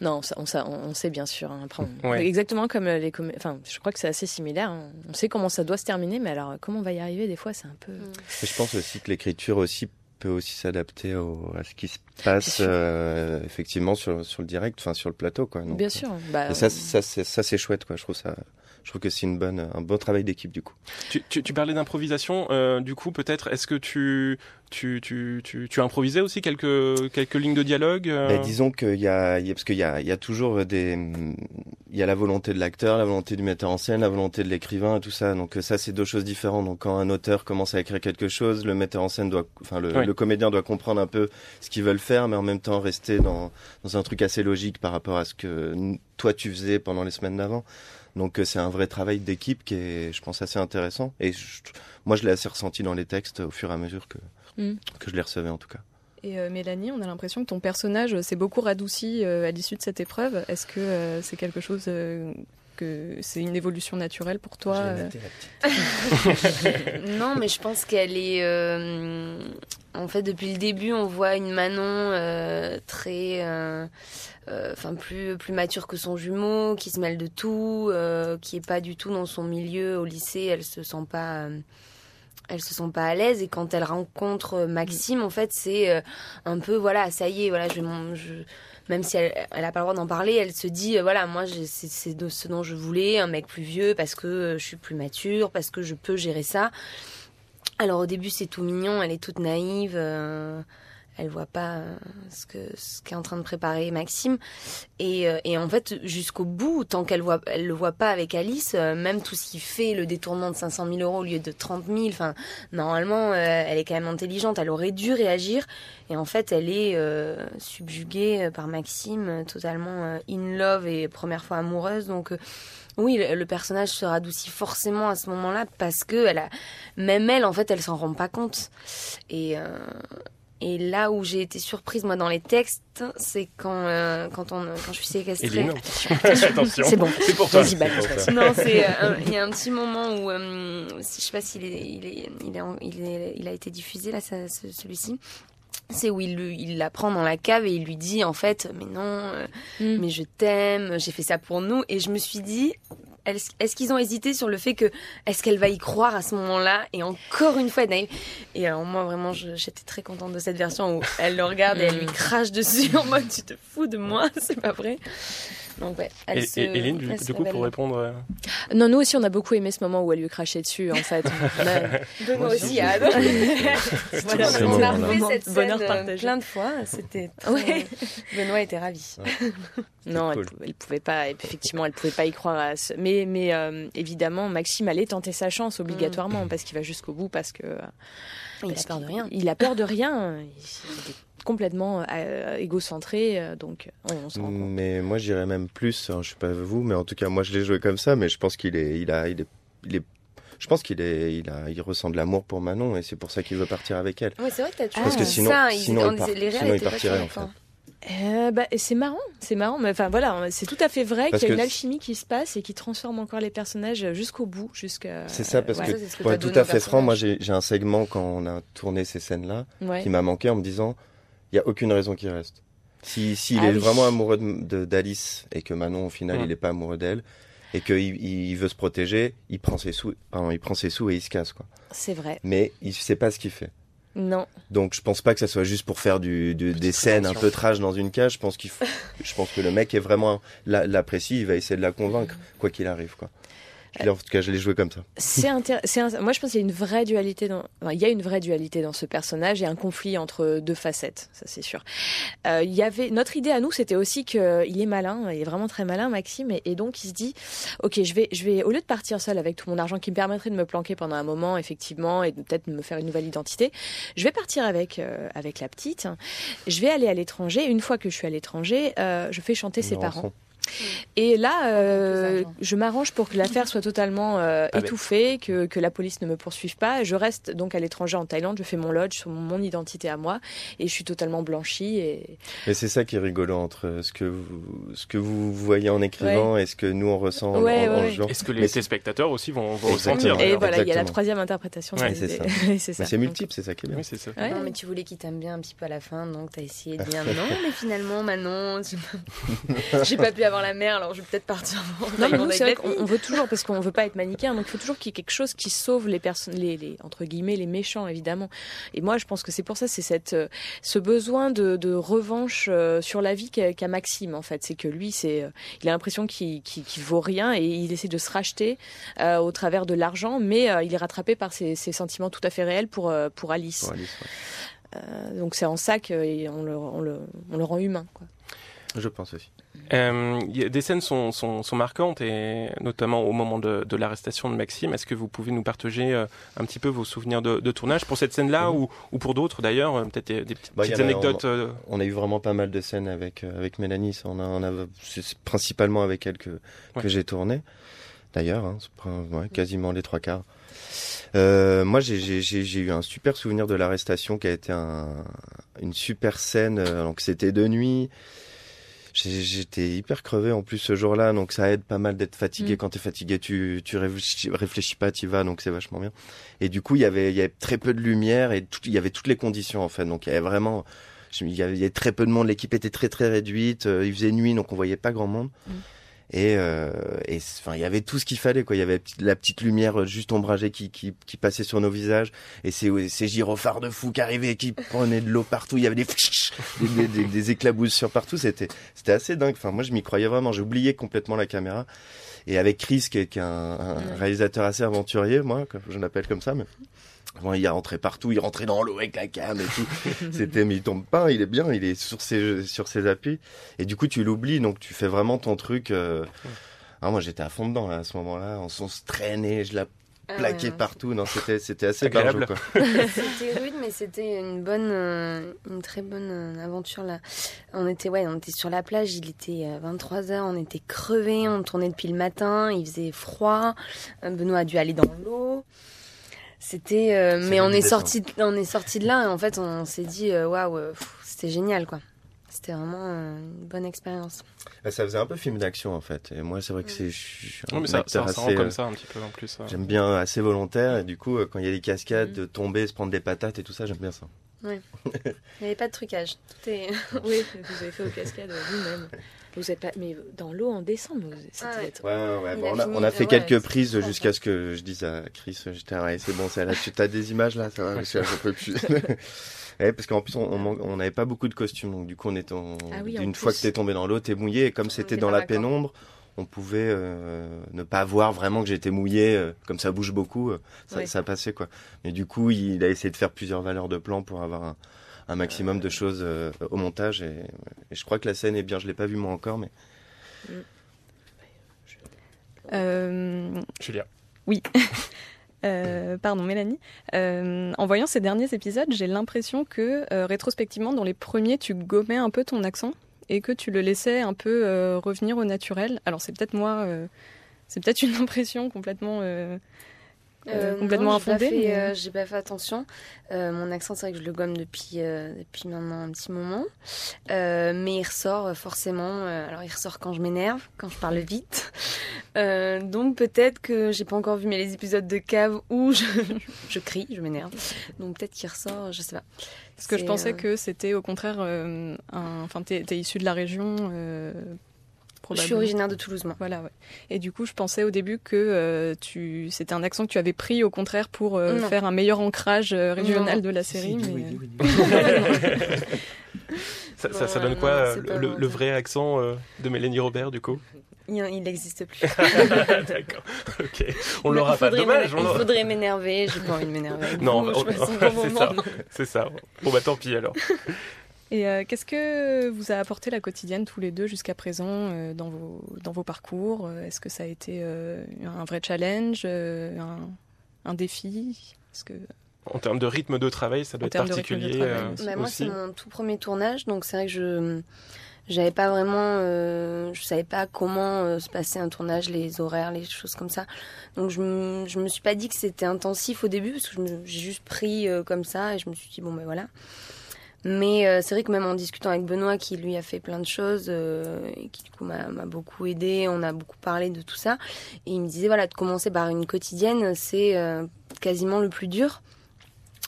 Non, on, on, on, sait bien sûr. Hein. Après, Exactement comme les Enfin, je crois que c'est assez similaire. Hein. On sait comment ça doit se terminer, mais alors comment on va y arriver Des fois, c'est un peu. Mm. Je pense aussi que l'écriture aussi peut aussi s'adapter à ce qui se passe euh, effectivement sur, sur le direct, enfin sur le plateau, quoi. bien sûr. Bah, et ça, ça, ça c'est chouette, quoi. Je trouve ça je trouve que c'est une bonne, un bon travail d'équipe du coup. Tu, tu, tu parlais d'improvisation, euh, du coup peut-être, est-ce que tu, tu, tu, tu, tu improvisais aussi quelques, quelques lignes de dialogue euh ben, Disons qu'il y a, parce qu'il y a, il y a toujours des, il y a la volonté de l'acteur, la volonté du metteur en scène, la volonté de l'écrivain, tout ça. Donc ça c'est deux choses différentes. Donc quand un auteur commence à écrire quelque chose, le metteur en scène doit, enfin le, le comédien doit comprendre un peu ce qu'ils veulent faire, mais en même temps rester dans, dans un truc assez logique par rapport à ce que toi tu faisais pendant les semaines d'avant. Donc euh, c'est un vrai travail d'équipe qui est, je pense, assez intéressant. Et moi, je l'ai assez ressenti dans les textes au fur et à mesure que, mm. que je les recevais en tout cas. Et euh, Mélanie, on a l'impression que ton personnage s'est beaucoup radouci euh, à l'issue de cette épreuve. Est-ce que c'est quelque chose que c'est une évolution naturelle pour toi Non, mais je pense qu'elle est en fait, depuis le début, on voit une Manon euh, très, enfin plus mature que son jumeau, qui se mêle de tout, qui est pas du tout dans son milieu au lycée. Elle se sent pas, elle se sent pas à l'aise. Et quand elle rencontre Maxime, en fait, c'est un peu voilà, ça y est, voilà, je, même si elle, elle a pas le droit d'en parler, elle se dit voilà, moi c'est ce dont je voulais, un mec plus vieux parce que je suis plus mature, parce que je peux gérer ça. Alors au début c'est tout mignon, elle est toute naïve, euh, elle voit pas euh, ce que ce qu'est en train de préparer Maxime. Et, euh, et en fait jusqu'au bout tant qu'elle voit elle le voit pas avec Alice, même tout ce qui fait le détournement de 500 000 euros au lieu de 30 000, enfin normalement elle est quand même intelligente, elle aurait dû réagir. Et en fait elle est subjuguée par Maxime, totalement in love et première fois amoureuse. Donc oui, le, personnage se radoucit forcément à ce moment-là parce que elle a, même elle, en fait, elle s'en rend pas compte. Et, euh, et là où j'ai été surprise, moi, dans les textes, c'est quand, euh, quand, on, quand je suis séquestrée. attention. C'est bon. C'est pour toi. Non, c'est, euh, il y a un petit moment où, je sais pas s'il est, il est, il est, il a été diffusé, là, celui-ci c'est où il, il la prend dans la cave et il lui dit en fait mais non euh, mm. mais je t'aime j'ai fait ça pour nous et je me suis dit est-ce qu'ils ont hésité sur le fait que est-ce qu'elle va y croire à ce moment-là? Et encore une fois naïve et alors moi vraiment j'étais très contente de cette version où elle le regarde et elle lui mm. crache dessus en mode tu te fous de moi? C'est pas vrai donc ouais. Elle et, se, du, coup, pour répondre. Euh, non, nous aussi, on a beaucoup aimé ce moment où elle lui crachait dessus, en fait. Benoît aussi a voilà, on a refait cette scène euh, plein de fois. C'était. Ouais. Benoît était ravi. non, elle, pouvait pas. Effectivement, elle pouvait pas y croire. À ce... Mais, mais euh, évidemment, Maxime allait tenter sa chance obligatoirement mm. parce qu'il va jusqu'au bout parce que. Il a peur de rien. Il a peur de rien. Il, complètement euh, égocentré, euh, donc on, se rend compte. Mais moi j'irais même plus, hein, je sais pas vous, mais en tout cas moi je l'ai joué comme ça, mais je pense qu'il est, il a, il est, il est je pense qu'il est, il a, il ressent de l'amour pour Manon et c'est pour ça qu'il veut partir avec elle. Ouais, c'est vrai que t'as Parce que sinon, sinon, il, part, sinon il partirait en fait. Euh, bah, c'est marrant, c'est marrant, mais enfin voilà, c'est tout à fait vrai qu'il y a une alchimie qui se passe et qui transforme encore les personnages jusqu'au bout, jusqu'à. C'est ça, parce que pour être tout à fait franc, moi j'ai un segment quand on a tourné ces scènes-là qui m'a manqué en me disant il n'y a aucune raison qu'il reste. S'il si, ah est vraiment amoureux d'Alice et que Manon, au final, il n'est pas amoureux d'elle, et qu'il il veut se protéger, il prend ses sous, il prend ses sous et il se casse, quoi. C'est vrai. Mais il sait pas ce qu'il fait. Non. Donc je pense pas que ça soit juste pour faire du, des scènes un peu trash dans une cage. Je pense qu'il, je pense que le mec est vraiment l'apprécie. Il va essayer de la convaincre quoi qu'il arrive, quoi en tout cas, je l'ai joué comme ça. C'est Moi, je pense qu'il y a une vraie dualité dans. il y a une vraie dualité dans ce personnage et un conflit entre deux facettes, ça c'est sûr. Euh, il y avait notre idée à nous, c'était aussi qu'il est malin, il est vraiment très malin, Maxime, et, donc il se dit, ok, je vais, je vais, au lieu de partir seul avec tout mon argent qui me permettrait de me planquer pendant un moment, effectivement, et peut-être me faire une nouvelle identité, je vais partir avec euh, avec la petite. Je vais aller à l'étranger. Une fois que je suis à l'étranger, euh, je fais chanter ses parents. Et là, euh, je m'arrange pour que l'affaire soit totalement euh, ah, étouffée, que, que, la police ne me poursuive pas. Je reste donc à l'étranger en Thaïlande, je fais mon lodge sur mon identité à moi et je suis totalement blanchie. Et, et c'est ça qui est rigolo entre ce que vous, ce que vous voyez en écrivant et ce que nous on ressent en, jouant. Est-ce que les spectateurs aussi vont, vont ressentir Et voilà, il y a la troisième interprétation. c'est ça. c'est multiple, c'est ça qui est bien. c'est ça. Non, mais tu voulais qu'il t'aime bien un petit peu à la fin, donc tu as essayé de dire non, mais finalement, Manon, j'ai pas pu avoir la mer, alors je vais peut-être partir. Non, mais nous, c'est vrai qu'on veut toujours, parce qu'on veut pas être manichéen, donc il faut toujours qu'il y ait quelque chose qui sauve les personnes, les, les, entre guillemets, les méchants, évidemment. Et moi, je pense que c'est pour ça, c'est cette, euh, ce besoin de, de revanche euh, sur la vie qu'a Maxime, en fait. C'est que lui, c'est, euh, il a l'impression qu'il qu vaut rien et il essaie de se racheter au travers de l'argent, mais il est rattrapé par ses, ses, sentiments tout à fait réels pour, pour Alice. Pour Alice donc c'est en ça qu'on le, on le, on le rend humain. Quoi. Je pense aussi. Euh, des scènes sont, sont, sont, marquantes et notamment au moment de, de l'arrestation de Maxime. Est-ce que vous pouvez nous partager euh, un petit peu vos souvenirs de, de tournage pour cette scène-là ou, ou, pour d'autres d'ailleurs euh, Peut-être des, petites, bah, anecdotes. On, on, a eu vraiment pas mal de scènes avec avec Mélanie. On a, on a c'est principalement avec elle que, que j'ai tourné. D'ailleurs, hein, ouais, quasiment les trois quarts. Euh, moi, j'ai eu un super souvenir de l'arrestation qui a été un, une super scène. donc, c'était de nuit J'étais hyper crevé en plus ce jour-là, donc ça aide pas mal d'être fatigué. Mm. Quand t'es fatigué, tu, tu réfléchis, réfléchis pas, tu vas, donc c'est vachement bien. Et du coup, il y avait, il y avait très peu de lumière et tout, il y avait toutes les conditions en fait. Donc il y avait vraiment, je- il y avait, il y avait très peu de monde. L'équipe était très très réduite. euh, il faisait nuit, donc on voyait pas grand monde. Mm. Et, euh, et enfin, il y avait tout ce qu'il fallait, quoi. Il y avait la petite lumière euh, juste ombragée qui, qui, qui passait sur nos visages, et ces, ces gyrophares de fous qui arrivaient, qui prenaient de l'eau partout. Il y avait des, des, des, des- éclaboussures partout. C'était, c'était assez dingue. Enfin, moi, je m'y croyais vraiment. J'ai oublié complètement la caméra. Et avec Chris, qui est, qui est un, un réalisateur assez aventurier, moi, je l'appelle comme ça, mais bon, il rentrait partout, il rentrait dans l'eau avec la cam et tout. C'était, mais il tombe pas, il est bien, il est sur ses, sur ses appuis. Et du coup, tu l'oublies, donc tu fais vraiment ton truc. euh, ah, moi, j'étais à fond dedans, là, à ce moment-là. On, on se traînait, je la Ah plaquais ouais, partout. Non, c'était, c'était assez Agréable. C'était rude, mais c'était une bonne, euh, une très bonne euh, aventure là. On était, ouais, on était sur la plage. Il était 23 h on était crevés. On tournait depuis le matin. Il faisait froid. Benoît a dû aller dans l'eau. C'était, euh, C'est mais on est sorti, de- on est sorti de là. Et en fait, on s'est dit, euh, waouh, euh, c'était génial, quoi. C'était vraiment une bonne expérience. Bah, ça faisait un peu film d'action, en fait. Et moi, c'est vrai que c'est, suis un Non, mais ça, ça, ça rend assez, comme ça un petit peu en plus. J'aime bien assez volontaire. Et du coup, quand il y a des cascades, de tomber, se prendre des patates et tout ça, j'aime bien ça. Il n'y avait pas de trucage. Tout est... Oui, vous avez fait aux cascades vous-même. Vous êtes pas, mais dans l'eau en décembre, Ah ouais. être- Ouais, ouais, bon, on, a, on a fait quelques prises jusqu'à ce que je dise à Chris, j'étais, ouais, c'est bon, c'est là, tu as des images là, ça va, monsieur, je peux plus. Ouais, parce qu'en plus, on on on n'avait pas beaucoup de costumes, donc du coup, on était en- Ah oui, une fois plus. que t'es tombé dans l'eau, t'es mouillé, et comme On c'était était dans la pénombre, on pouvait euh, ne pas voir vraiment que j'étais mouillé, euh, comme ça bouge beaucoup, euh, ça, Ouais. ça passait quoi. Mais du coup, il a essayé de faire plusieurs valeurs de plan pour avoir un, un maximum de choses euh, au montage, et, et je crois que la scène est bien, je l'ai pas vue moi encore, mais Euh, Julia. Euh, pardon, Mélanie. Euh, en voyant ces derniers épisodes, j'ai l'impression que euh, rétrospectivement, dans les premiers, tu gommais un peu ton accent et que tu le laissais un peu euh, revenir au naturel. Alors c'est peut-être moi, euh, c'est peut-être une impression complètement, euh, euh, complètement non, j'ai pas infondée. fait, mais- euh, j'ai pas fait attention. Euh, mon accent, c'est vrai que je le gomme depuis, depuis maintenant un petit moment. Mais il ressort forcément. alors, il ressort quand je m'énerve, quand je parle vite. Donc, peut-être que j'ai pas encore vu mais les épisodes de cave où je, je crie, je m'énerve. Donc, peut-être qu'il ressort, je sais pas. Parce que je pensais que c'était au contraire, enfin, t'es, t'es issu de la région. Je suis originaire de Toulouse, moi. Voilà, ouais. Et du coup, je pensais au début que euh, tu, c'était un accent que tu avais pris au contraire pour euh, faire un meilleur ancrage euh, régional Non. de la série. Si, si, mais... oui, oui, oui. Ça, ça- ça Bon, donne quoi non, le, vrai accent euh, de Mélanie Robert du coup? Il n'existe plus. D'accord, ok. On l'aura pas, dommage. Il faudrait m'énerver, j'ai pas envie de m'énerver. Non, c'est bon ça, c'est ça. Bon bah tant pis alors. Et euh, qu'est-ce que vous a apporté la quotidienne tous les deux jusqu'à présent euh, dans, vos, dans vos parcours Euh, Est-ce que ça a été euh, un vrai challenge, euh, un, un défi? Est-ce que En termes de rythme de travail, ça doit En être particulier euh, aussi. Bah, moi, c'est mon tout premier tournage, donc c'est vrai que je j'avais pas vraiment, euh, je savais pas comment euh, se passait un tournage, les horaires, les choses comme ça. Donc je me, je me suis pas dit que c'était intensif au début parce que j'ai juste pris euh, comme ça et je me suis dit bon ben voilà. Mais euh, c'est vrai que même en discutant avec Benoît, qui lui a fait plein de choses, euh, et qui du coup m'a beaucoup aidé, on a beaucoup parlé de tout ça, et il me disait voilà de commencer par une quotidienne, c'est euh, quasiment le plus dur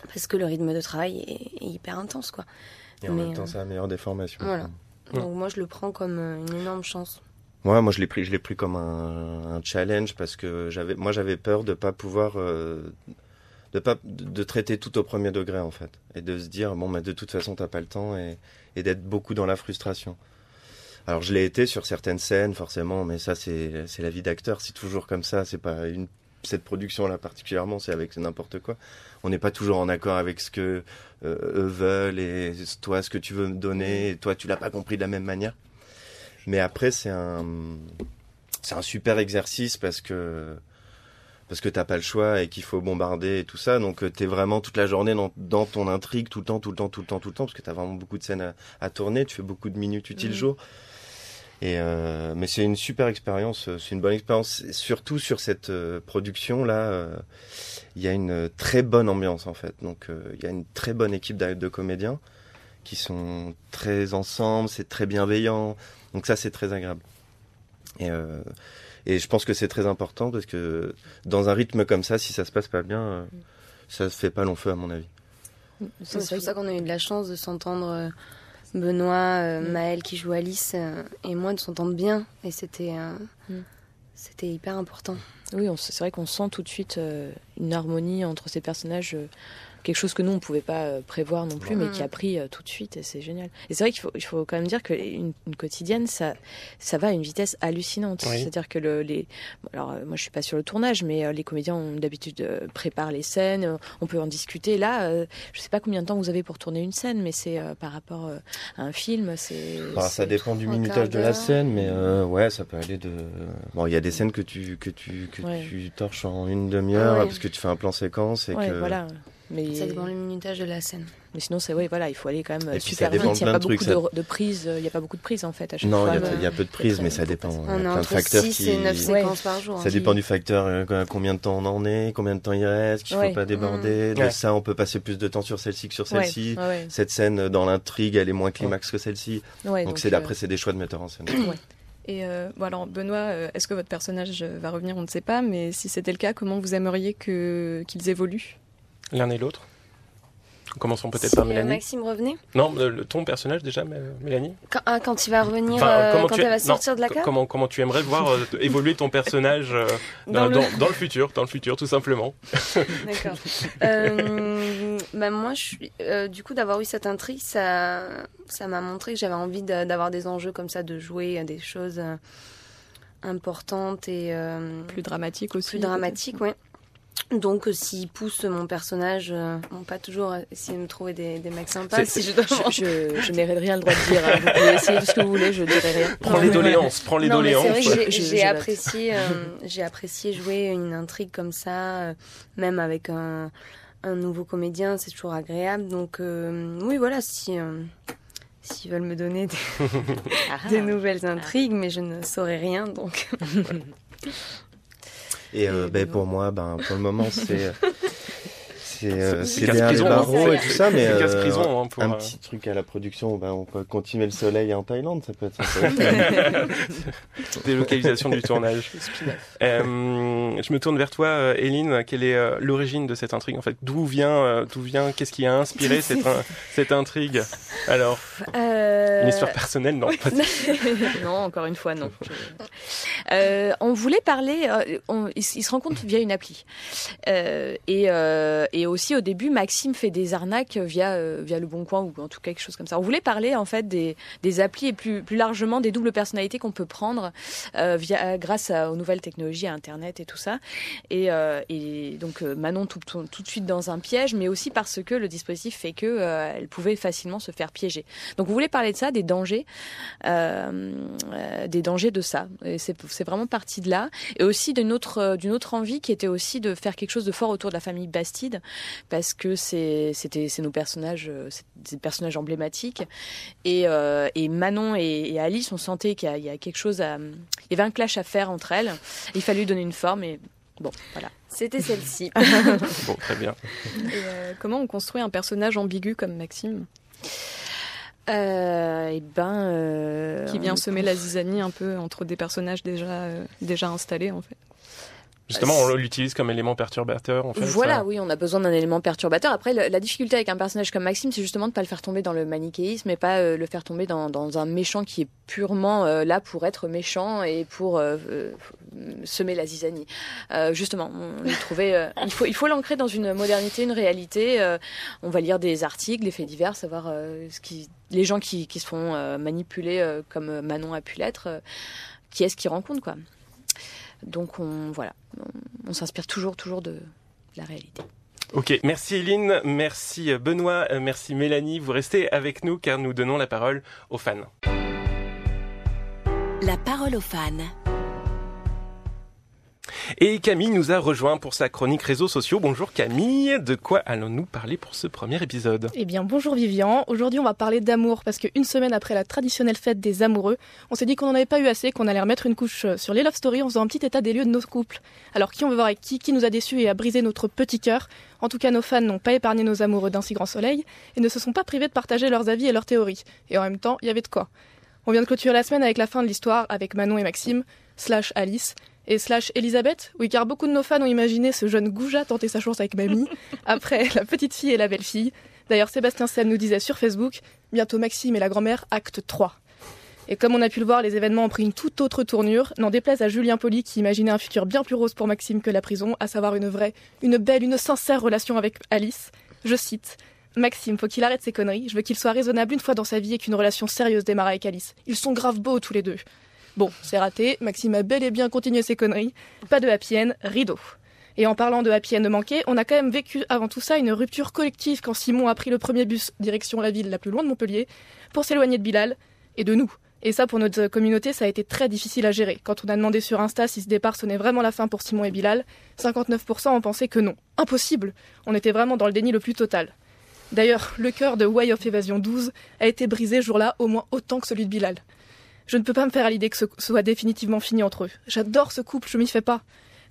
parce que le rythme de travail est, est hyper intense quoi. et en Mais, même temps, c'est la meilleure des formations. voilà. Ouais. Donc moi je le prends comme une énorme chance. Ouais, moi je l'ai pris, je l'ai pris comme un, un challenge parce que j'avais, moi j'avais peur de pas pouvoir, euh, de pas, de, traiter tout au premier degré en fait, et de se dire bon, mais de toute façon t'as pas le temps et, et d'être beaucoup dans la frustration. Alors je l'ai été sur certaines scènes forcément, mais ça c'est, c'est la vie d'acteur, c'est toujours comme ça, c'est pas une cette production là particulièrement, c'est avec n'importe quoi. On n'est pas toujours en accord avec ce que euh, eux veulent et toi ce que tu veux me donner, et toi tu l'as pas compris de la même manière. Mais après, c'est un, c'est un super exercice parce que, parce que t'as pas le choix et qu'il faut bombarder et tout ça. Donc, tu t'es vraiment toute la journée dans, dans ton intrigue, tout le temps, tout le temps, tout le temps, tout le temps, parce que t'as vraiment beaucoup de scènes à, à tourner. Tu fais beaucoup de minutes utiles Mhm. jour. Et euh, mais c'est une super expérience, c'est une bonne expérience, Et surtout sur cette euh, production là. euh, Il y a une très bonne ambiance en fait, donc euh, il y a une très bonne équipe de comédiens qui sont très ensemble, c'est très bienveillant. Donc ça, c'est très agréable. Et, euh, et je pense que c'est très important parce que dans un rythme comme ça, si ça se passe pas bien, euh, ça se fait pas long feu à mon avis. C'est pour ça qu'on a eu de la chance de s'entendre. euh, Benoît, euh, Mm. Maël qui joue Alice et moi de s'entendre bien et c'était Mm. c'était hyper important. Oui, c'est vrai qu'on sent tout de suite une harmonie entre ces personnages, quelque chose que nous on pouvait pas euh, prévoir non plus, mais qui a pris euh, tout de suite et c'est génial. Et c'est vrai qu'il faut, il faut quand même dire qu'une une quotidienne, ça, ça va à une vitesse hallucinante. Oui. C'est-à-dire que le, les, alors euh, moi je suis pas sur le tournage, mais les comédiens ont d'habitude préparent les scènes, on peut en discuter. Là, je sais pas combien de temps vous avez pour tourner une scène, mais c'est par rapport à un film, c'est. Bah, ça dépend du minutage de la scène, mais euh, ouais, ça peut aller de. Bon, il y a des scènes que tu que tu que Ouais. tu torches en une demi-heure Ouais. parce que tu fais un plan séquence et Ouais, que. voilà. Mais, Ça dépend du minutage de la scène. mais sinon, c'est oui, voilà, il faut aller quand même Et puis, super ça dépend vite. Il n'y a pas plein de beaucoup trucs, de, de prises. euh, Il n'y a pas beaucoup de prises en fait à chaque Non, fois. il y, a- ouais. il y a peu de prises, mais ça dépend. Il y a On a plein de facteurs 6 qui. et 9 Ouais. séquences par jour. Ça hein. dépend du facteur, euh, combien de temps on en est, combien de temps il reste, qu'il ne Ouais. faut pas déborder. De Ouais. ça, on peut passer plus de temps sur celle-ci que sur Ouais, celle-ci. ouais, ouais. Cette scène, euh, dans l'intrigue, elle est moins climax que celle-ci. Ouais, donc c'est euh, après, c'est des choix de metteur en scène. Et euh, bon alors Benoît, euh, est-ce que votre personnage euh, va revenir On ne sait pas, mais si c'était le cas, comment vous aimeriez que qu'ils évoluent? L'un et l'autre. Commençons peut-être Si, par euh, Mélanie. Maxime revenait Non, le- ton personnage déjà, euh, Mélanie quand, ah, quand il va revenir, Enfin, euh, quand tu elle va non, sortir de la cave comment, comment tu aimerais voir euh, évoluer ton personnage euh, Dans dans, le- dans- dans le futur, dans le futur, tout simplement. D'accord. Euh, bah moi, je suis, euh, du coup, d'avoir eu cette intrigue, ça, ça m'a montré que j'avais envie de- d'avoir des enjeux comme ça, de jouer à des choses importantes et euh, Plus dramatique aussi. plus dramatiques, ouais. Donc, euh, s'il pousse mon personnage, euh, bon, pas toujours euh, essayer de me trouver des, des mecs sympas, si je. Je, je, je n'ai rien le droit de dire. hein. Vous pouvez essayer tout ce que vous voulez, je dirai rien. Prends Non, les doléances, prends les Non, doléances. c'est vrai que j'ai- apprécié, euh, j'ai apprécié jouer une intrigue comme ça, euh, même avec un, un nouveau comédien, c'est toujours agréable. Donc euh, oui, voilà, si euh, s'ils veulent me donner des, Ah. des nouvelles intrigues, mais je ne saurais rien, donc Et euh, Et ben, pour moi, ben, pour le moment, c'est. C'est euh, C'est barreaux hein. et tout ça, mais euh, prison hein, pour, un euh, petit truc à la production, ben, on peut continuer le soleil en Thaïlande, ça peut être sympa. délocalisation du tournage. Euh, je me tourne vers toi, euh, Éline. Quelle est euh, l'origine de cette intrigue en fait? D'où vient, euh, d'où vient Qu'est-ce qui a inspiré cette, in- cette intrigue? Alors, Euh, une histoire personnelle, non pas- non, encore une fois, non. Euh, on voulait parler. euh, on- il, s- il se rencontre via une appli. Euh, et, euh, et aussi au début, Maxime fait des arnaques via euh, via le Bon Coin ou en tout cas quelque chose comme ça. On voulait parler en fait des, des applis et plus plus largement des doubles personnalités qu'on peut prendre euh, via grâce aux nouvelles technologies, à Internet et tout ça. Et, euh, et donc euh, Manon tout, tout, tout de suite dans un piège, mais aussi parce que le dispositif fait que euh, elle pouvait facilement se faire piéger. Donc on voulait parler de ça, des dangers, euh, euh, des dangers de ça. Et c'est vraiment parti de là. Et aussi d'une autre euh, d'une autre envie qui était aussi de faire quelque chose de fort autour de la famille Bastide, parce que c'est c'était c'est nos personnages, euh, c'est des personnages emblématiques. Et, euh, et Manon et, et Alice, on sentait qu'il y, a quelque chose à, il y avait un clash à faire entre elles. Il fallait lui donner une forme et bon, voilà. c'était celle-ci. Bon, très bien. Et, euh, comment on construit un personnage ambigu comme Maxime, Euh, et ben, euh, qui vient semer la zizanie un peu entre des personnages déjà euh, déjà installés en fait Justement, on l'utilise comme élément perturbateur en fait. Voilà, ça. oui, on a besoin d'un élément perturbateur. Après, la, la difficulté avec un personnage comme Maxime, c'est justement de pas le faire tomber dans le manichéisme et pas euh, le faire tomber dans, dans un méchant qui est purement euh, là pour être méchant et pour euh, semer la zizanie. Justement, on lui trouvait, il faut il faut l'ancrer dans une modernité, une réalité. On va lire des articles, des faits divers, savoir ce qui, les gens qui, qui se font manipuler comme Manon a pu l'être, qui est-ce qu'ils rencontrent quoi. Donc on voilà, on, on s'inspire toujours toujours de la réalité. Ok, merci Éline, merci Benoît, euh, merci Mélanie. Vous restez avec nous car nous donnons la parole aux fans. La parole aux fans. Et Camille nous a rejoint pour sa chronique réseaux sociaux. Bonjour Camille, de quoi allons-nous parler pour ce premier épisode? Eh bien bonjour Vivian, aujourd'hui on va parler d'amour parce qu'une semaine après la traditionnelle fête des amoureux, on s'est dit qu'on n'en avait pas eu assez, qu'on allait remettre une couche sur les love stories en faisant un petit état des lieux de nos couples. Alors qui on veut voir avec qui, qui nous a déçus et a brisé notre petit cœur? En tout cas nos fans n'ont pas épargné nos amoureux d'un si grand soleil et ne se sont pas privés de partager leurs avis et leurs théories. Et en même temps, il y avait de quoi. On vient de clôturer la semaine avec la fin de l'histoire avec Manon et Maxime, slash Alice, et slash Elisabeth. Oui, car beaucoup de nos fans ont imaginé ce jeune goujat tenter sa chance avec Mamie, après la petite fille et la belle fille. D'ailleurs, Sébastien Seb nous disait sur Facebook, bientôt Maxime et la grand-mère, acte 3. Et comme on a pu le voir, les événements ont pris une toute autre tournure, n'en déplaise à Julien Poli qui imaginait un futur bien plus rose pour Maxime que la prison, à savoir une vraie, une belle, une sincère relation avec Alice. Je cite, Maxime, faut qu'il arrête ses conneries, je veux qu'il soit raisonnable une fois dans sa vie et qu'une relation sérieuse démarre avec Alice. Ils sont grave beaux tous les deux. Bon, c'est raté, Maxime a bel et bien continué ses conneries. Pas de happy end, rideau. Et en parlant de happy end manqué, on a quand même vécu avant tout ça une rupture collective quand Simon a pris le premier bus direction la ville la plus loin de Montpellier pour s'éloigner de Bilal et de nous. Et ça, pour notre communauté, ça a été très difficile à gérer. Quand on a demandé sur Insta si ce départ sonnait vraiment la fin pour Simon et Bilal, 59% ont pensé que non. Impossible On était vraiment dans le déni le plus total. D'ailleurs, le cœur de Way of Evasion 12 a été brisé jour-là au moins autant que celui de Bilal. Je ne peux pas me faire à l'idée que ce soit définitivement fini entre eux. J'adore ce couple, je m'y fais pas.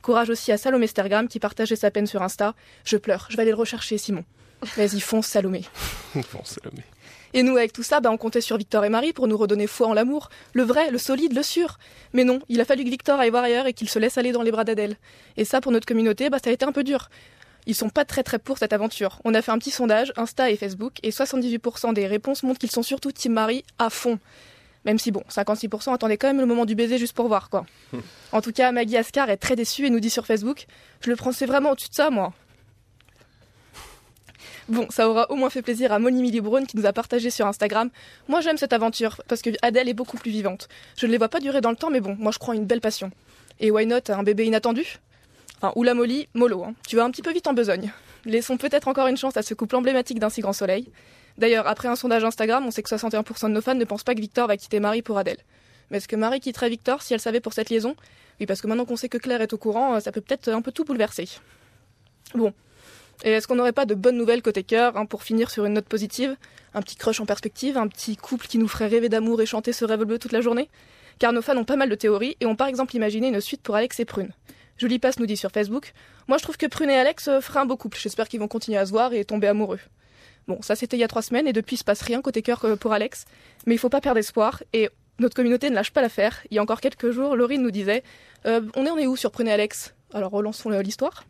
Courage aussi à Salomé Stergram qui partageait sa peine sur Insta. Je pleure, je vais aller le rechercher, Simon. Vas-y, fonce, Salomé. fonce, Salomé. Et nous, avec tout ça, bah, on comptait sur Victor et Marie pour nous redonner foi en l'amour, le vrai, le solide, le sûr. Mais non, il a fallu que Victor aille voir ailleurs et qu'il se laisse aller dans les bras d'Adèle. Et ça, pour notre communauté, bah, ça a été un peu dur. Ils sont pas très très pour cette aventure. On a fait un petit sondage, Insta et Facebook, et 78% des réponses montrent qu'ils sont surtout Team Marie à fond. Même si, bon, 56% attendaient quand même le moment du baiser juste pour voir, quoi. en tout cas, Maggie Ascar est très déçue et nous dit sur Facebook Je le pensais vraiment au-dessus de ça, moi. Bon, ça aura au moins fait plaisir à Molly Millie Brown qui nous a partagé sur Instagram. Moi, j'aime cette aventure parce que Adèle est beaucoup plus vivante. Je ne les vois pas durer dans le temps, mais bon, moi, je crois une belle passion. Et why not un bébé inattendu? Enfin, ou la Molly, mollo, hein. tu vas un petit peu vite en besogne. Laissons peut-être encore une chance à ce couple emblématique d'un si grand soleil. D'ailleurs, après un sondage Instagram, on sait que 61% de nos fans ne pensent pas que Victor va quitter Marie pour Adèle. Mais est-ce que Marie quitterait Victor si elle savait pour cette liaison? Oui, parce que maintenant qu'on sait que Claire est au courant, ça peut peut-être un peu tout bouleverser. Bon. Et est-ce qu'on n'aurait pas de bonnes nouvelles côté cœur, hein, pour finir sur une note positive? Un petit crush en perspective, un petit couple qui nous ferait rêver d'amour et chanter ce rêve bleu toute la journée? Car nos fans ont pas mal de théories et ont par exemple imaginé une suite pour Alex et Prune. Julie Passe nous dit sur Facebook Moi je trouve que Prune et Alex feraient un beau couple, j'espère qu'ils vont continuer à se voir et tomber amoureux. Bon, ça c'était il y a trois semaines et depuis il se passe rien côté cœur pour Alex. Mais il faut pas perdre espoir et notre communauté ne lâche pas l'affaire. Il y a encore quelques jours, Laurine nous disait euh, On est, on est où sur Prenez Alex? Alors relançons l'histoire.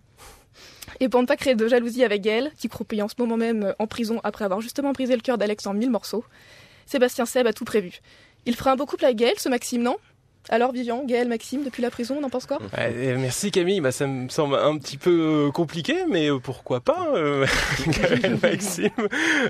Et pour ne pas créer de jalousie avec Gaël, qui croupille en ce moment même en prison après avoir justement brisé le cœur d'Alex en mille morceaux, Sébastien Seb a tout prévu. Il fera un beau couple avec Gaël, ce Maxime, non? Alors Vivian, Gaël, Maxime, depuis la prison, on en pense quoi euh, Merci Camille, bah, ça me semble un petit peu euh, compliqué, mais euh, pourquoi pas euh, Gaël, Maxime.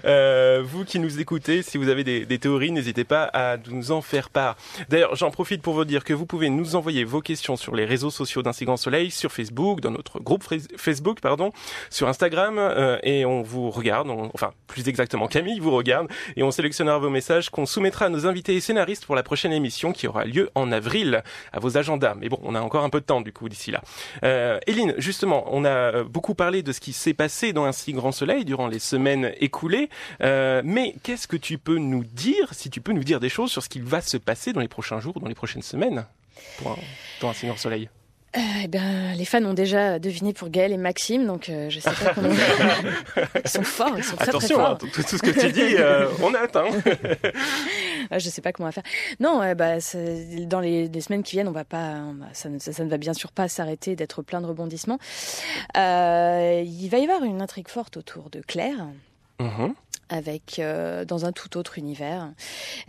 Euh, Vous qui nous écoutez, si vous avez des, des théories, n'hésitez pas à nous en faire part. D'ailleurs, j'en profite pour vous dire que vous pouvez nous envoyer vos questions sur les réseaux sociaux grand soleil, sur Facebook, dans notre groupe Facebook, pardon, sur Instagram, euh, et on vous regarde, on, enfin plus exactement Camille vous regarde, et on sélectionnera vos messages qu'on soumettra à nos invités et scénaristes pour la prochaine émission qui aura lieu en avril avril à vos agendas. Mais bon, on a encore un peu de temps du coup d'ici là. Euh, Eline, justement, on a beaucoup parlé de ce qui s'est passé dans un si grand soleil durant les semaines écoulées. Euh, mais qu'est-ce que tu peux nous dire, si tu peux nous dire des choses sur ce qui va se passer dans les prochains jours, dans les prochaines semaines dans un si grand soleil? Euh, eh ben, les fans ont déjà deviné pour Gaël et Maxime, donc euh, je sais pas comment. ils sont forts, ils sont très Attention, très forts. Hein, tout, tout, ce que tu dis, euh, on a atteint. je sais pas comment on va faire. Non, bah, dans les, les, semaines qui viennent, on va pas, ça, ça, ça, ne va bien sûr pas s'arrêter d'être plein de rebondissements. Euh, il va y avoir une intrigue forte autour de Claire. Mmh avec euh, dans un tout autre univers.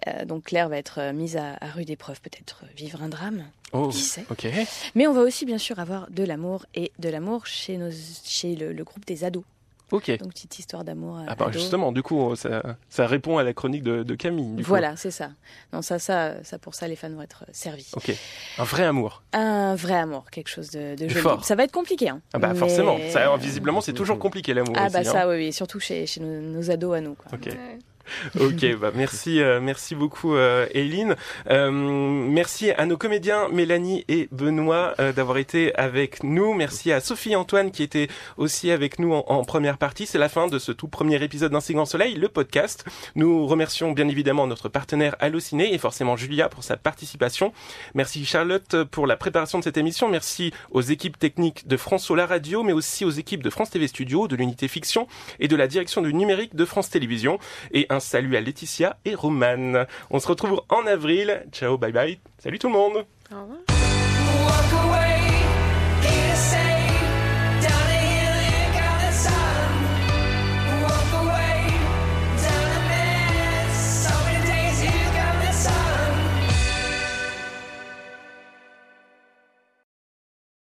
Euh, donc Claire va être mise à, à rude épreuve, peut-être vivre un drame. Oh, qui sait? okay. Mais on va aussi bien sûr avoir de l'amour et de l'amour chez, nos, chez le, le groupe des ados. Ok. Donc petite histoire d'amour. Ah bah justement, du coup, ça, ça répond à la chronique de, de Camille. voilà, c'est ça. Non, ça, ça, ça pour ça, les fans vont être servis. Ok. Un vrai amour. Un vrai amour, quelque chose de, de joli. Fort. Ça va être compliqué. Hein. Ah bah Mais... forcément. Ça, visiblement, c'est toujours compliqué l'amour. Ah aussi, bah hein. ça, oui, oui, surtout chez, chez nos, nos, ados à nous. Quoi. Ok. Ouais. ok, bah merci, euh, merci beaucoup, euh, Eileen. Euh, merci à nos comédiens Mélanie et Benoît euh, d'avoir été avec nous. Merci à Sophie Antoine qui étaient aussi avec nous en, première partie. C'est la fin de ce tout premier épisode d'Un si grand soleil, le podcast. Nous remercions bien évidemment notre partenaire Allociné et forcément Julia pour sa participation. Merci Charlotte pour la préparation de cette émission. Merci aux équipes techniques de France Solar Radio, mais aussi aux équipes de France TV Studio, de l'unité fiction et de la direction du numérique de France Télévisions. Salut à Laetitia et Romane. On se retrouve en avril. Ciao, bye bye. Salut tout le monde. Au revoir.